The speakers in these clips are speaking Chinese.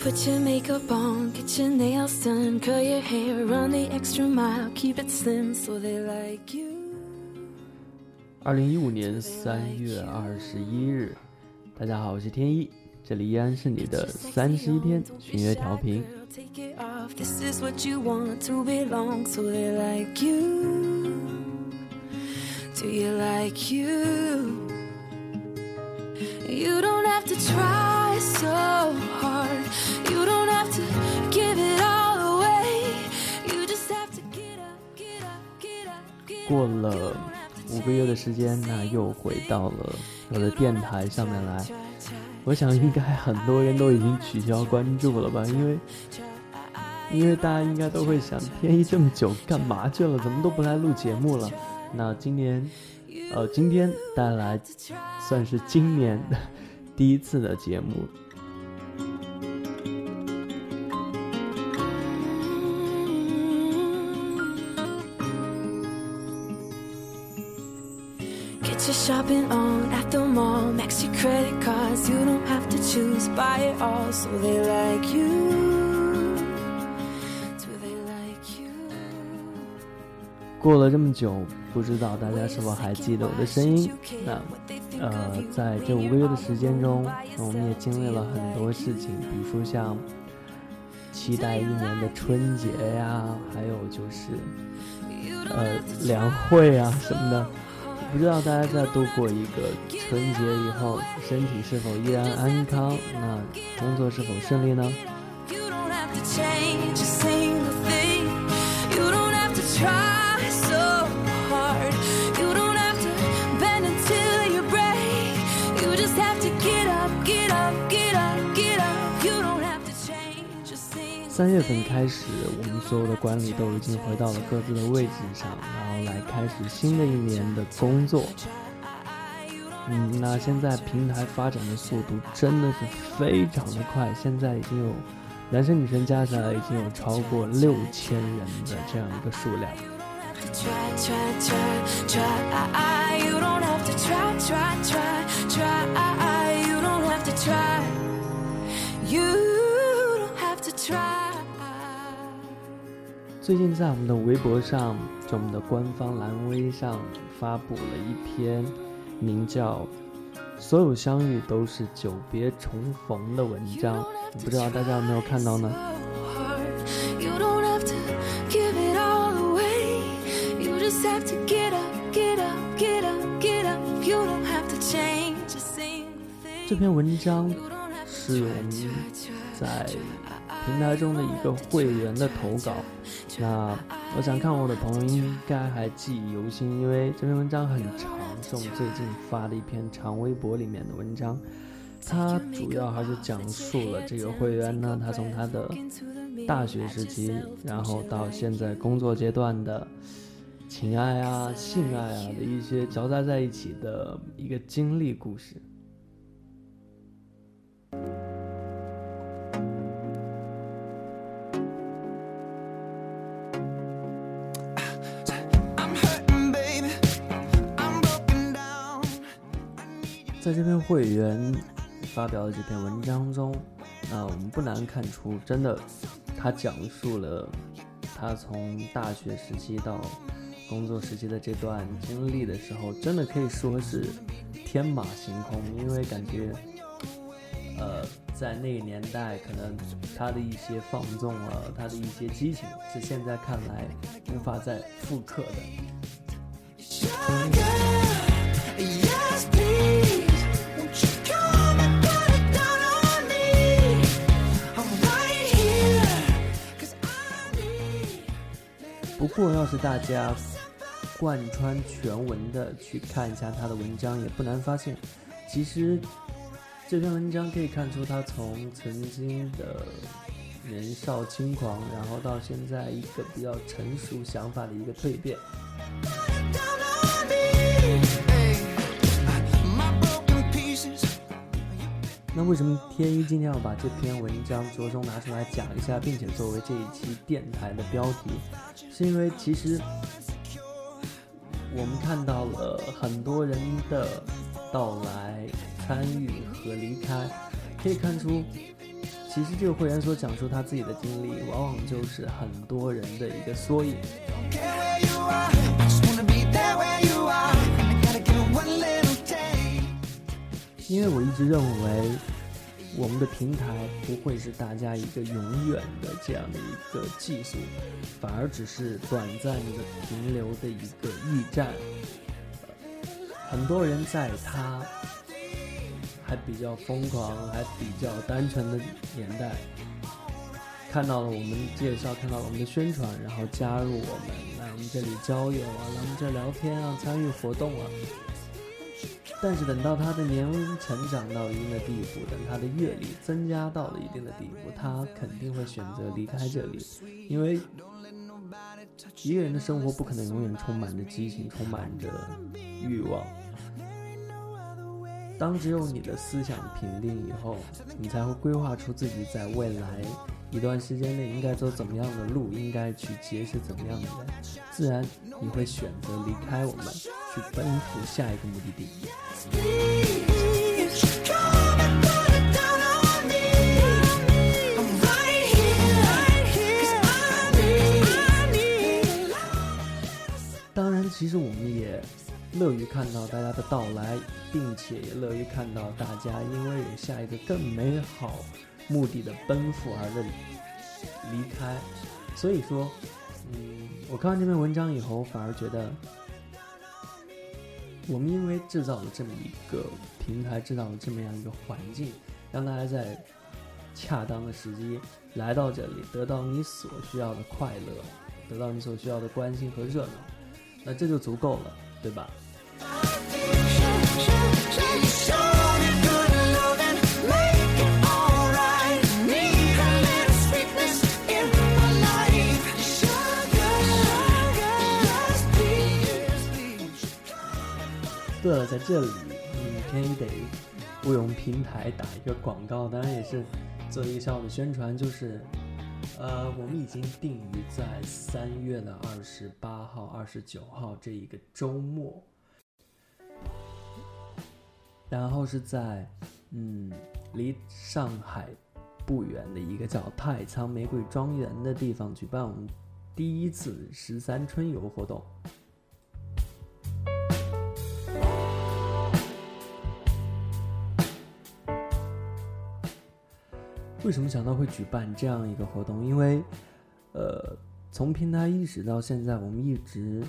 Put your makeup on, get your nails done, curl your hair, run the extra mile, keep it slim so they like you. 二零一五年三月二十一日，大家好，我是天一，这里依然是你的三十一天巡乐调频。 Take it off, this is what you want to belong, so they like you. Do you like you? You don't have to try so 过了五个月的时间，那又回到了我的电台上面来。我想应该很多人都已经取消关注了吧，因为因为大家应该都会想，天一这么久干嘛去了？怎么都不来录节目了？那今年，呃，今天带来算是今年第一次的节目。Get your shopping on at the mall. Max your credit cards. You don't have to choose. Buy it all so they like you. Do they like you? 过了这么久，不知道大家是否还记得我的声音？那呃，在这五个月的时间中，我们也经历了很多事情，比如说像期待一年的春节呀，还有就是呃两会啊什么的。不知道大家在度过一个春节以后，身体是否依然安康？那工作是否顺利呢？三月份开始，我们所有的管理都已经回到了各自的位置上，然后来开始新的一年的工作。嗯，那现在平台发展的速度真的是非常的快，现在已经有男生女生加起来已经有超过六千人的这样一个数量。you don't have to try try, try, try you don't have to try. You don't have to try, 最近在我们的微博上，就我们的官方蓝微上发布了一篇名叫“所有相遇都是久别重逢”的文章，不知道大家有没有看到呢这.篇文章是我们在平台中的一个会员的投稿。那我想看我的朋友应该还记忆犹新，因为这篇文章很长，是我们最近发的一篇长微博里面的文章。它主要还是讲述了这个会员呢，他从他的大学时期，然后到现在工作阶段的情爱啊、性爱啊的一些交杂在一起的一个经历故事。在这篇会员发表的这篇文章中，那我们不难看出，真的，他讲述了他从大学时期到工作时期的这段经历的时候，真的可以说是天马行空，因为感觉，呃，在那个年代，可能他的一些放纵啊，他的一些激情，是现在看来无法再复刻的。过，要是大家贯穿全文的去看一下他的文章，也不难发现，其实这篇文章可以看出他从曾经的年少轻狂，然后到现在一个比较成熟想法的一个蜕变。那为什么天一今天要把这篇文章着重拿出来讲一下，并且作为这一期电台的标题？是因为其实我们看到了很多人的到来、参与和离开，可以看出其实这个会员所讲述他自己的经历，往往就是很多人的一个缩影。因为我一直认为，我们的平台不会是大家一个永远的这样的一个技术，反而只是短暂的停留的一个驿站。很多人在他还比较疯狂、还比较单纯的年代，看到了我们介绍，看到了我们的宣传，然后加入我们，来我们这里交友啊，来我们这聊天啊，参与活动啊。但是等到他的年龄成长到一定的地步，等他的阅历增加到了一定的地步，他肯定会选择离开这里，因为一个人的生活不可能永远充满着激情，充满着欲望。当只有你的思想平定以后，你才会规划出自己在未来一段时间内应该走怎么样的路，应该去结识怎么样的人，自然你会选择离开我们，去奔赴下一个目的地。当然，其实我们也乐于看到大家的到来，并且也乐于看到大家因为有下一个更美好目的的奔赴而的离开。所以说，嗯，我看完这篇文章以后，反而觉得，我们因为制造了这么一个平台，制造了这么样一个环境，让大家在恰当的时机来到这里，得到你所需要的快乐，得到你所需要的关心和热闹。那这就足够了，对吧？对了，在这里，嗯，天一得不用平台打一个广告，当然也是做一个小小的宣传，就是，呃，我们已经定于在三月的二十八号、二十九号这一个周末，然后是在，嗯，离上海不远的一个叫太仓玫瑰庄园的地方举办我们第一次十三春游活动。为什么想到会举办这样一个活动？因为，呃，从平台一始到现在，我们一直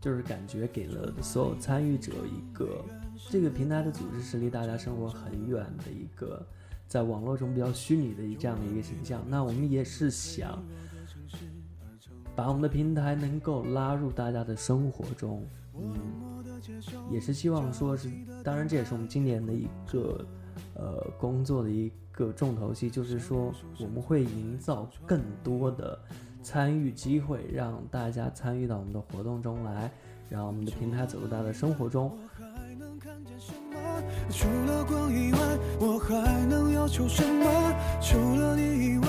就是感觉给了所有参与者一个这个平台的组织是离大家生活很远的一个，在网络中比较虚拟的这样的一个形象。那我们也是想把我们的平台能够拉入大家的生活中，嗯，也是希望说是，当然这也是我们今年的一个呃工作的一个重头戏，就是说我们会营造更多的参与机会，让大家参与到我们的活动中来，让我们的平台走入大家的生活中。还能看见什么？除了光以外，我还能要求什么？除了你以外，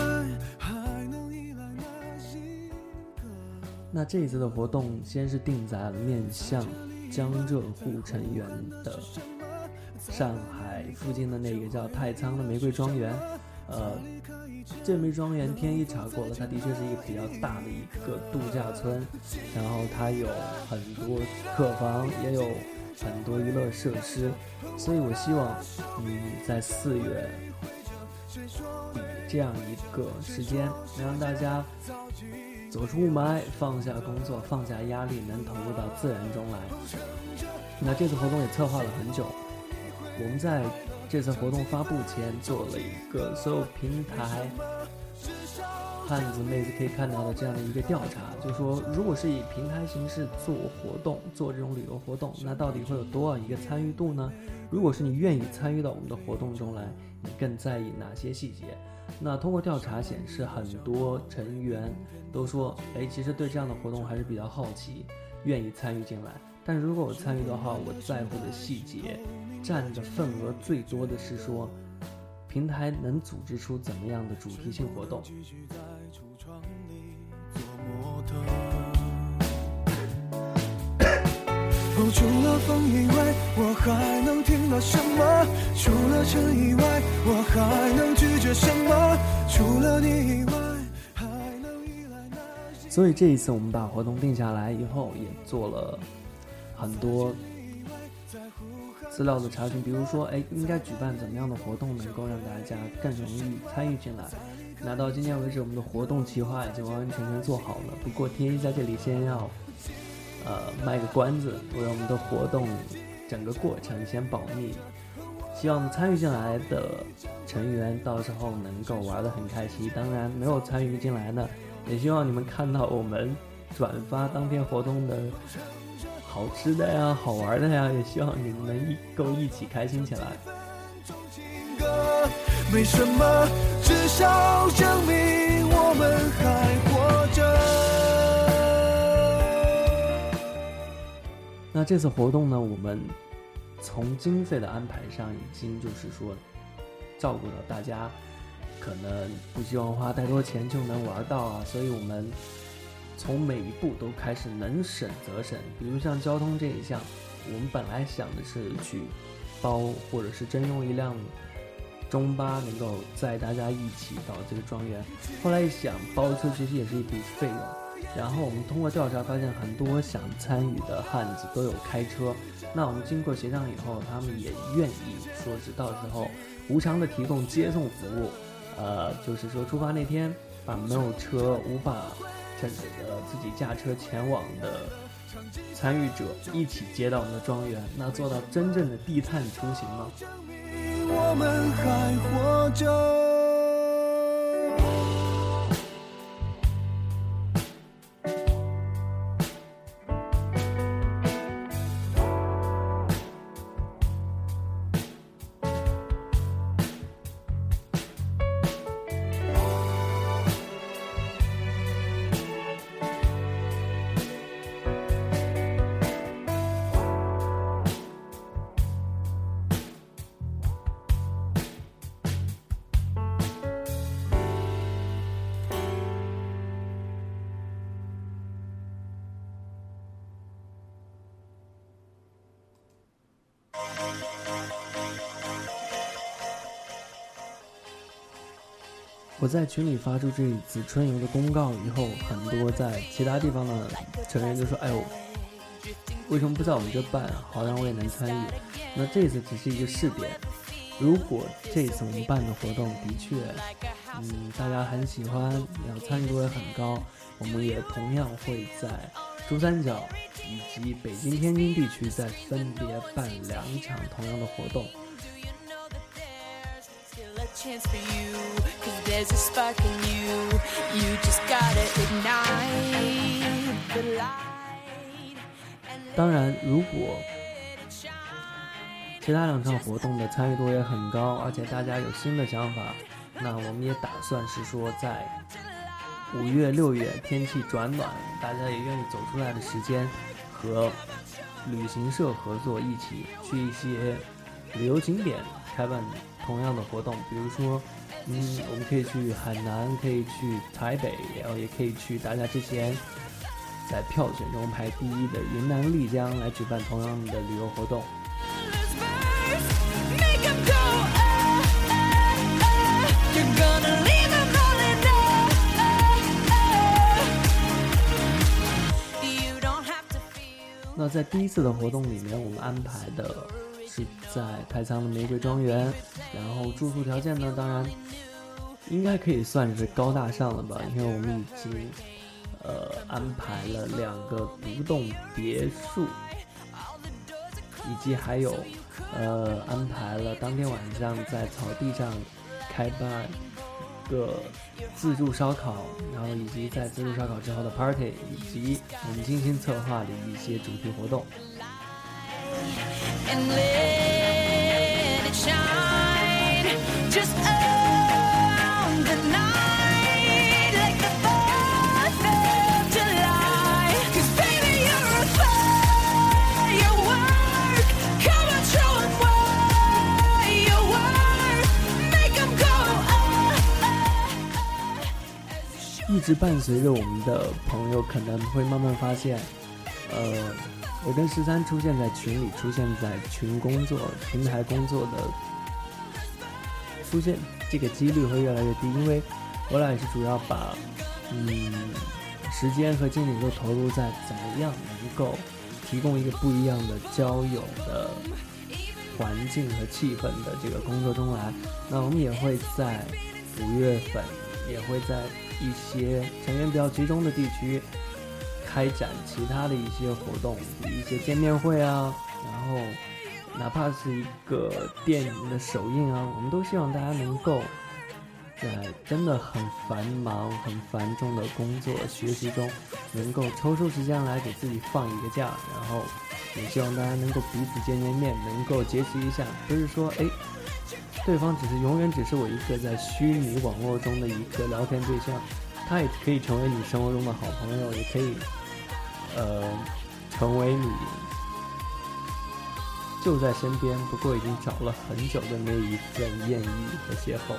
那这一次的活动先是定在了面向江浙沪成员的上海附近的那个叫太仓的玫瑰庄园。呃，这玫瑰庄园天一查过了，它的确是一个比较大的一个度假村，然后它有很多客房，也有很多娱乐设施，所以我希望，嗯，在四月底这样一个时间，能让大家走出雾霾，放下工作，放下压力，能投入到自然中来。那这次活动也策划了很久，我们在这次活动发布前做了一个所有平台汉子妹子可以看到的这样的一个调查，就说如果是以平台形式做活动，做这种旅游活动，那到底会有多少一个参与度呢？如果是你愿意参与到我们的活动中来，你更在意哪些细节？那通过调查显示，很多成员都说，哎，其实对这样的活动还是比较好奇，愿意参与进来。但如果我参与的话，我在乎的细节占的份额最多的是说，平台能组织出怎么样的主题性活动？除了风以外，我还能听到什么？除了尘以外，我还能拒绝什么除了你以外，还能依赖哪？所以这一次我们把活动定下来以后，也做了很多资料的查询，比如说，哎，应该举办怎么样的活动能够让大家更容易参与进来。那到今天为止，我们的活动计划已经完完全全做好了。不过天一在这里先要，呃，卖个关子，为我们的活动整个过程先保密。希望参与进来的成员到时候能够玩得很开心。当然，没有参与进来呢，也希望你们看到我们转发当天活动的好吃的呀、好玩的呀，也希望你们能一够一起开心起来。没什么，至少证明我们还那这次活动呢，我们从经费的安排上已经就是说照顾到大家可能不希望花太多钱就能玩到啊，所以我们从每一步都开始能省则省。比如像交通这一项，我们本来想的是去包或者是征用一辆中巴，能够载大家一起到这个庄园。后来一想，包车其实也是一笔费用。然后我们通过调查发现，很多想参与的汉子都有开车。那我们经过协商以后，他们也愿意说是到时候无偿的提供接送服务。呃，就是说出发那天，把没有车无法乘呃自己驾车前往的参与者一起接到我们的庄园，那做到真正的低碳出行吗？我们还活着。我在群里发出这一次春游的公告以后，很多在其他地方的成员就说：“哎呦，为什么不在我们这办？好让我也能参与。”那这次只是一个试点，如果这次我们办的活动的确，嗯，大家很喜欢，然后参与度也很高，我们也同样会在珠三角以及北京、天津地区再分别办两场同样的活动。There's a spark in you. You just gotta ignite the light. 当然，如果其他两场活动的参与度也很高，而且大家有新的想法，那我们也打算是说在五月、六月天气转暖，大家也愿意走出来的时间，和旅行社合作，一起去一些旅游景点开办同样的活动，比如说，嗯，我们可以去海南，可以去台北，然后也可以去大家之前在票选中排第一的云南丽江来举办同样的旅游活动。Ah, ah, ah. 那在第一次的活动里面，我们安排的是在太仓的玫瑰庄园，然后住宿条件呢，当然应该可以算是高大上了吧，因为我们已经呃安排了两个独栋别墅，以及还有呃安排了当天晚上在草地上开办一个自助烧烤，然后以及在自助烧烤之后的 party，以及我们精心策划的一些主题活动。一直伴随着我们的朋友可能会慢慢发现，呃，我跟十三出现在群里，出现在群工作平台工作的出现这个几率会越来越低，因为我俩也是主要把嗯时间和精力都投入在怎么样能够提供一个不一样的交友的环境和气氛的这个工作中来。那我们也会在五月份，也会在一些成员比较集中的地区开展其他的一些活动，比如一些见面会啊，然后哪怕是一个电影的首映啊，我们都希望大家能够在真的很繁忙、很繁重的工作学习中，能够抽出时间来给自己放一个假，然后也希望大家能够彼此见见面，能够结识一下，不是说哎。对方只是永远只是我一个在虚拟网络中的一个聊天对象，他也可以成为你生活中的好朋友，也可以，呃，成为你就在身边，不过已经找了很久的那一份艳遇和邂逅。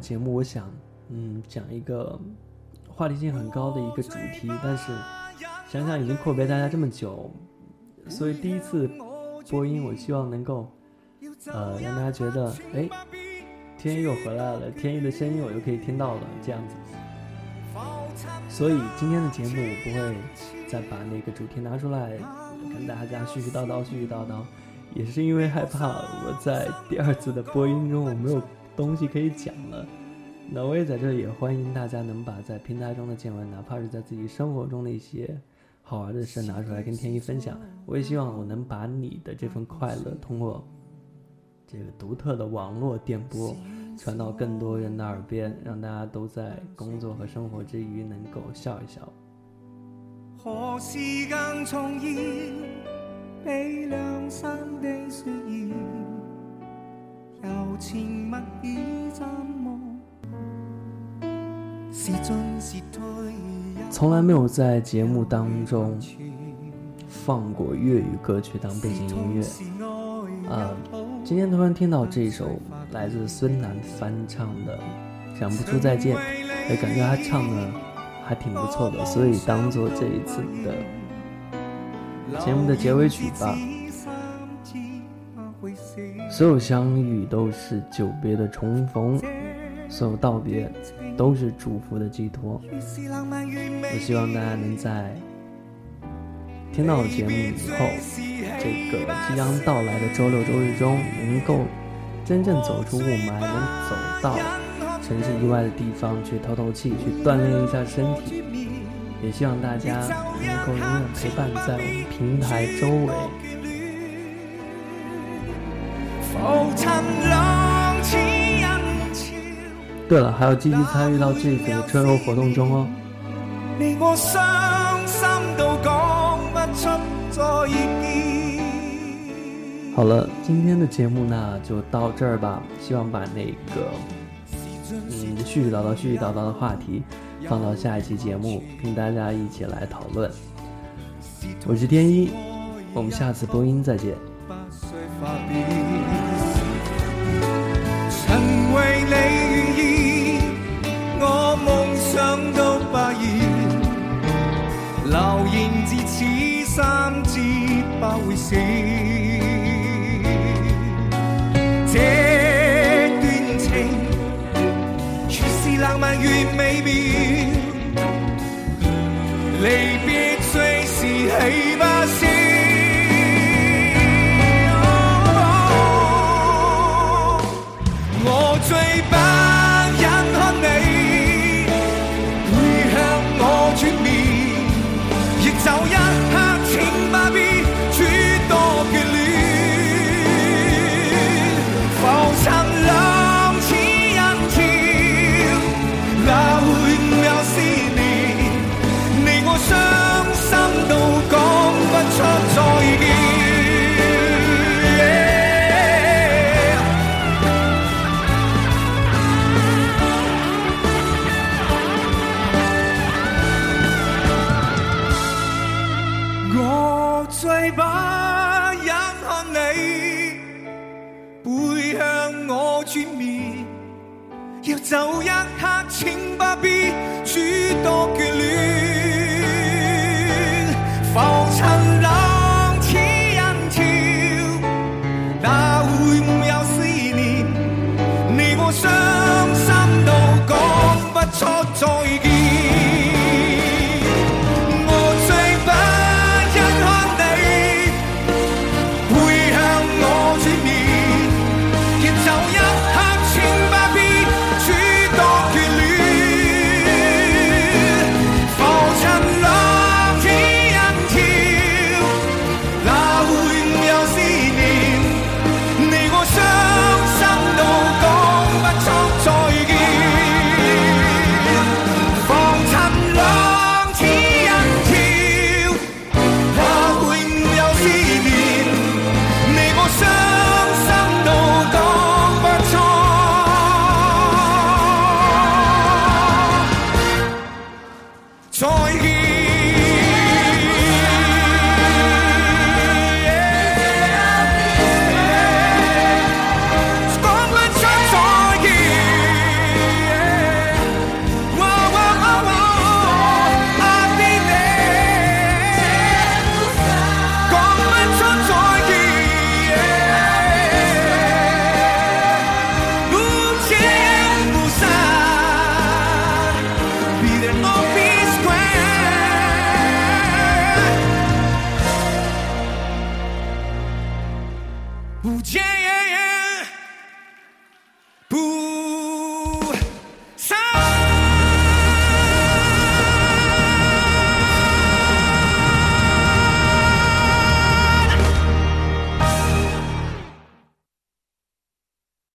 节目，我想，嗯，讲一个话题性很高的一个主题，但是想想已经阔别大家这么久，所以第一次播音，我希望能够，呃，让大家觉得，哎，天一又回来了，天一的声音我又可以听到了，这样子。所以今天的节目我不会再把那个主题拿出来跟大家絮絮叨叨、絮絮叨叨，也是因为害怕我在第二次的播音中我没有东西可以讲了。那我也在这里也欢迎大家能把在平台中的见闻，哪怕是在自己生活中的一些好玩的事拿出来跟天一分享。我也希望我能把你的这份快乐通过这个独特的网络电波传到更多人的耳边，让大家都在工作和生活之余能够笑一笑。何時間重現悲涼山的雪兒，柔情蜜意怎麼是進是退也从来没有在节目当中放过粤语歌曲当背景音乐。啊，今天突然听到这首来自孙楠翻唱的《想不出再见》，也感觉他唱的还挺不错的，所以当做这一次的节目的结尾曲吧。所有相遇都是久别的重逢，所有道别都是祝福的寄托。我希望大家能在听到节目以后，这个即将到来的周六周日中，能够真正走出雾霾，能走到城市以外的地方去透透气，去锻炼一下身体。也希望大家能够永远陪伴在我们平台周围。對了，還要積極參與到這個春游活動中哦。你我傷心到講不出再見。好了，今天的節目呢就到這兒吧。希望把那個嗯絮絮叨叨、絮絮叨叨的話題放到下一期節目，跟大家一起來討論。我是天一，我們下次播音再見。这段情，越是浪漫越美妙，再不忍看你背向我转面要走一刻请不必诸多眷恋。